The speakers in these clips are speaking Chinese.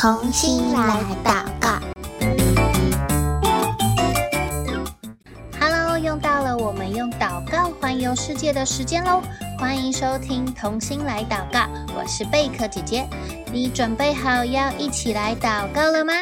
同心来祷告。Hello，又到了我们用祷告环游世界的时间喽！欢迎收听同心来祷告，我是贝壳姐姐。你准备好要一起来祷告了吗？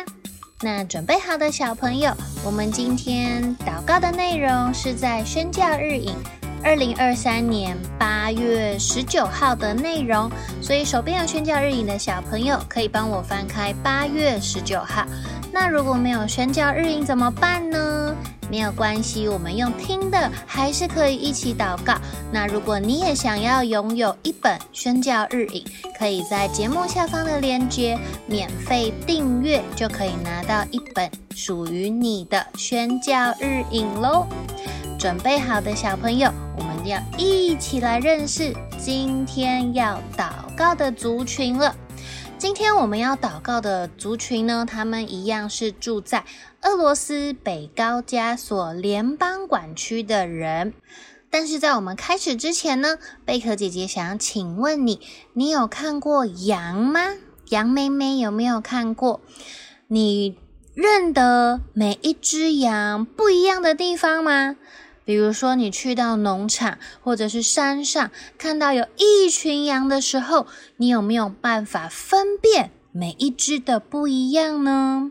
那准备好的小朋友，我们今天祷告的内容是在宣教日影。二零二三年八月十九号的内容，所以手边有宣教日影的小朋友，可以帮我翻开八月十九号。那如果没有宣教日影怎么办呢？没有关系，我们用听的还是可以一起祷告。那如果你也想要拥有一本宣教日影，可以在节目下方的链接免费订阅，就可以拿到一本属于你的宣教日影喽。准备好的小朋友，要一起来认识今天要祷告的族群了。今天我们要祷告的族群呢，他们一样是住在俄罗斯北高加索联邦管区的人。但是在我们开始之前呢，贝壳姐姐想请问你，你有看过羊吗？羊妹妹有没有看过？你认得每一只羊不一样的地方吗？比如说，你去到农场或者是山上，看到有一群羊的时候，你有没有办法分辨每一只的不一样呢？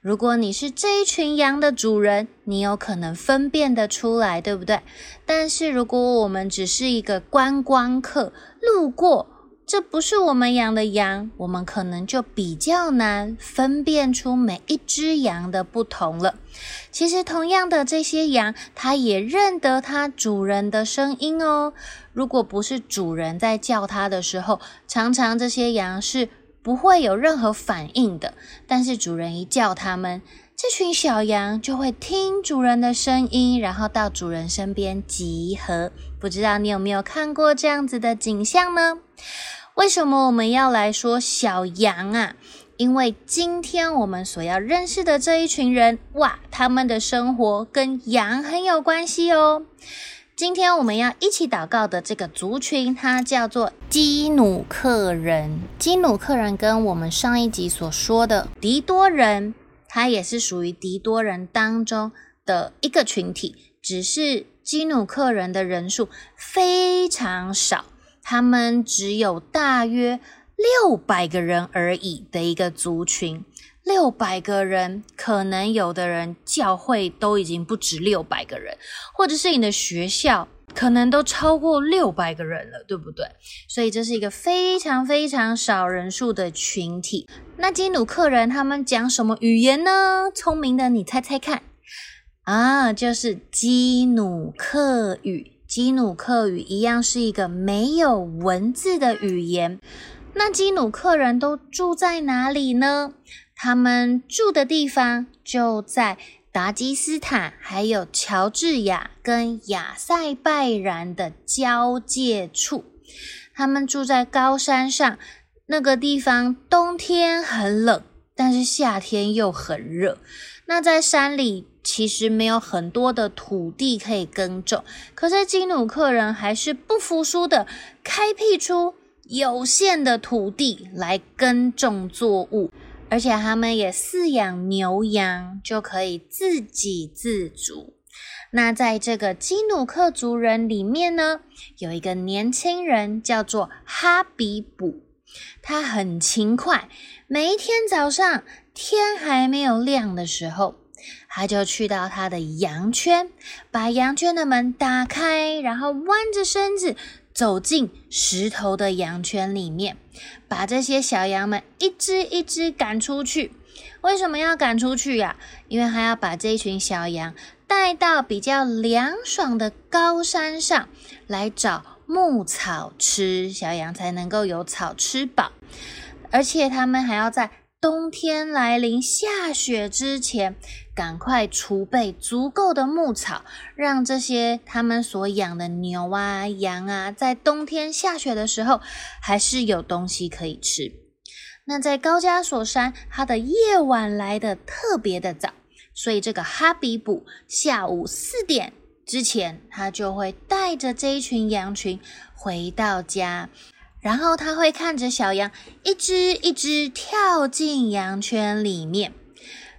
如果你是这一群羊的主人，你有可能分辨得出来，对不对？但是如果我们只是一个观光客，路过，这不是我们养的羊，我们可能就比较难分辨出每一只羊的不同了。其实，同样的这些羊，它也认得它主人的声音哦。如果不是主人在叫它的时候，常常这些羊是不会有任何反应的。但是主人一叫它们，这群小羊就会听主人的声音，然后到主人身边集合。不知道你有没有看过这样子的景象呢？为什么我们要来说小羊啊？因为今天我们所要认识的这一群人，哇，他们的生活跟羊很有关系哦。今天我们要一起祷告的这个族群，它叫做基努克人。基努克人跟我们上一集所说的狄多人，它也是属于狄多人当中的一个群体，只是基努克人的人数非常少。他们只有大约六百个人而已的一个族群，六百个人，可能有的人教会都已经不止六百个人，或者是你的学校可能都超过六百个人了，对不对？所以这是一个非常非常少人数的群体。那基努克人他们讲什么语言呢？聪明的你猜猜看啊，就是基努克语。基努克语一样是一个没有文字的语言。那基努克人都住在哪里呢？他们住的地方就在达吉斯坦，还有乔治亚跟亚塞拜然的交界处。他们住在高山上，那个地方冬天很冷，但是夏天又很热。那在山里。其实没有很多的土地可以耕种，可是基努克人还是不服输的，开辟出有限的土地来耕种作物，而且他们也饲养牛羊，就可以自给自足。那在这个基努克族人里面呢，有一个年轻人叫做哈比卜，他很勤快，每一天早上天还没有亮的时候。他就去到他的羊圈，把羊圈的门打开，然后弯着身子走进石头的羊圈里面，把这些小羊们一只一只赶出去。为什么要赶出去呀？因为他要把这一群小羊带到比较凉爽的高山上来找牧草吃，小羊才能够有草吃饱。而且他们还要在冬天来临下雪之前，赶快储备足够的牧草，让这些他们所养的牛啊、羊啊，在冬天下雪的时候，还是有东西可以吃。那在高加索山，它的夜晚来得特别的早，所以这个哈比卜下午四点之前，他就会带着这一群羊群回到家。然后他会看着小羊一只一只跳进羊圈里面。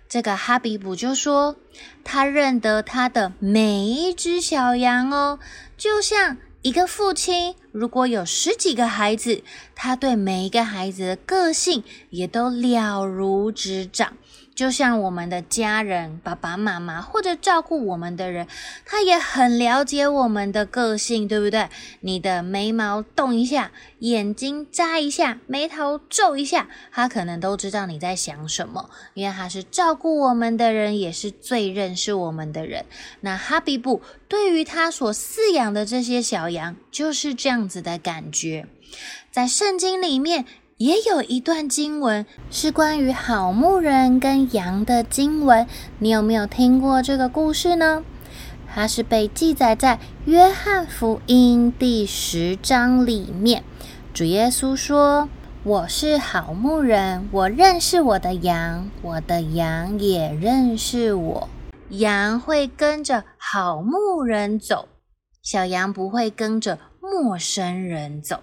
这个哈比卜就说，他认得他的每一只小羊哦，就像一个父亲，如果有十几个孩子，他对每一个孩子的个性也都了如指掌。就像我们的家人、爸爸妈妈或者照顾我们的人，他也很了解我们的个性，对不对？你的眉毛动一下，眼睛眨一下，眉头皱一下，他可能都知道你在想什么，因为他是照顾我们的人，也是最认识我们的人。那哈比布对于他所饲养的这些小羊，就是这样子的感觉，在圣经里面。也有一段经文是关于好牧人跟羊的经文，你有没有听过这个故事呢？它是被记载在约翰福音第十章里面。主耶稣说：“我是好牧人，我认识我的羊，我的羊也认识我。羊会跟着好牧人走，小羊不会跟着陌生人走。”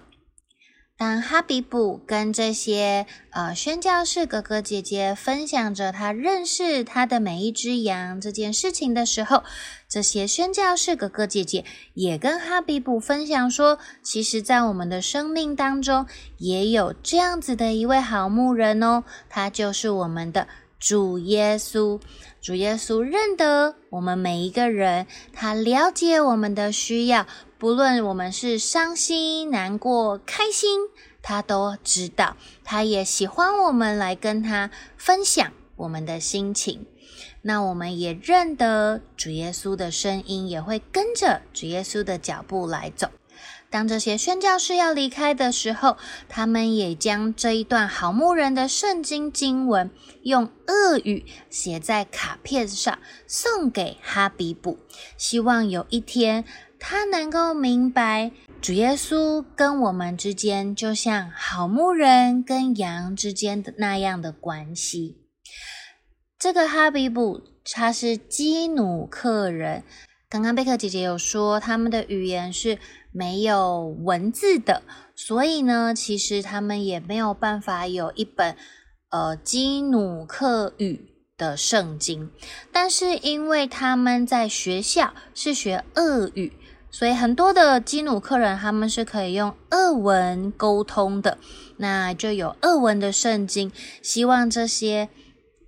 当哈比卜跟这些呃宣教士哥哥姐姐分享着他认识他的每一只羊这件事情的时候，这些宣教士哥哥姐姐也跟哈比卜分享说，其实，在我们的生命当中，也有这样子的一位好牧人哦，他就是我们的主耶稣。主耶稣认得我们每一个人，他了解我们的需要。不论我们是伤心、难过、开心，他都知道。他也喜欢我们来跟他分享我们的心情。那我们也认得主耶稣的声音，也会跟着主耶稣的脚步来走。当这些宣教士要离开的时候，他们也将这一段好牧人的圣经经文用俄语写在卡片上，送给哈比卜，希望有一天。他能够明白，主耶稣跟我们之间，就像好牧人跟羊之间的那样的关系。这个哈比卜他是基努克人，刚刚贝克姐姐有说，他们的语言是没有文字的，所以呢，其实他们也没有办法有一本呃基努克语的圣经。但是因为他们在学校是学俄语。所以很多的基努克人他们是可以用俄文沟通的，那就有俄文的圣经。希望这些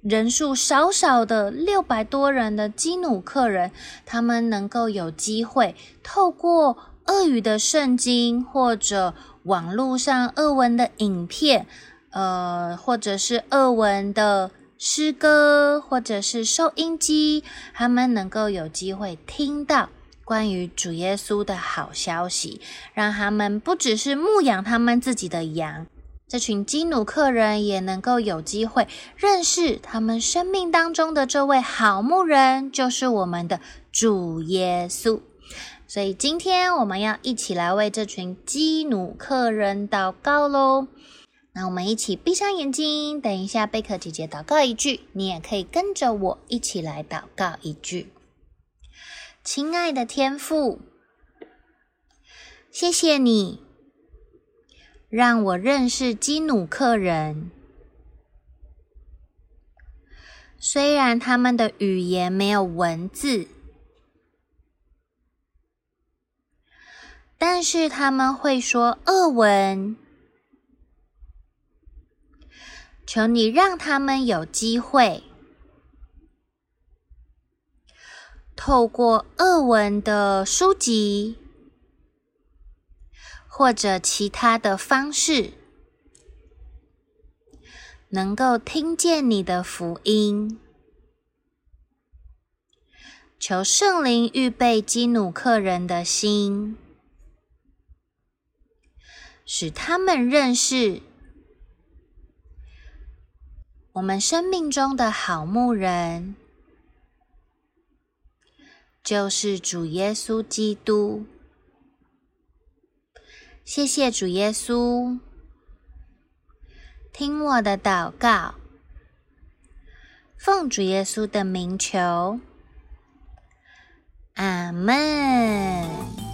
人数少少的六百多人的基努克人，他们能够有机会透过俄语的圣经，或者网络上俄文的影片，呃，或者是俄文的诗歌，或者是收音机，他们能够有机会听到。关于主耶稣的好消息，让他们不只是牧养他们自己的羊，这群基努克人也能够有机会认识他们生命当中的这位好牧人，就是我们的主耶稣。所以今天我们要一起来为这群基努克人祷告喽。那我们一起闭上眼睛，等一下贝克姐姐祷告一句，你也可以跟着我一起来祷告一句。亲爱的天父，谢谢你让我认识基努克人。虽然他们的语言没有文字，但是他们会说俄文。求你让他们有机会。透过俄文的书籍，或者其他的方式，能够听见你的福音。求圣灵预备基努克人的心，使他们认识我们生命中的好牧人。就是主耶稣基督，谢谢主耶稣，听我的祷告，奉主耶稣的名求，阿门。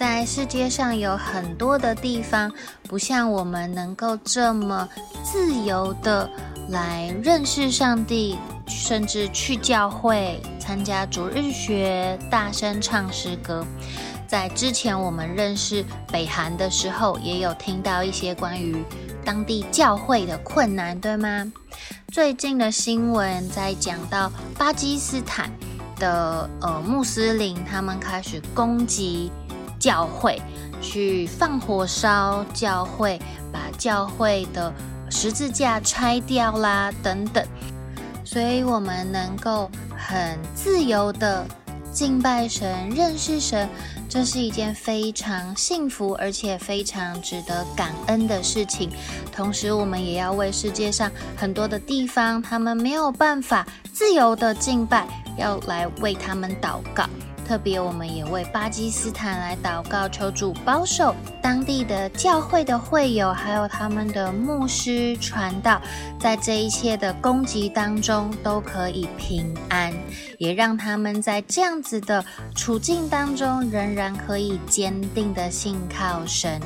在世界上有很多的地方，不像我们能够这么自由的来认识上帝，甚至去教会参加主日学，大声唱诗歌。在之前我们认识北韩的时候，也有听到一些关于当地教会的困难，对吗？最近的新闻在讲到巴基斯坦的呃穆斯林，他们开始攻击教会，去放火烧教会，把教会的十字架拆掉啦，等等。所以，我们能够很自由的敬拜神、认识神。这是一件非常幸福而且非常值得感恩的事情。同时，我们也要为世界上很多的地方，他们没有办法自由的敬拜，要来为他们祷告。特别，我们也为巴基斯坦来祷告，求主保守当地的教会的会友，还有他们的牧师传道，在这一切的攻击当中都可以平安，也让他们在这样子的处境当中，仍然可以坚定的信靠神。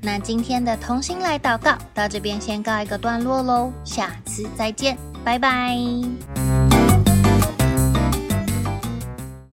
那今天的同心来祷告到这边先告一个段落喽，下次再见，拜拜。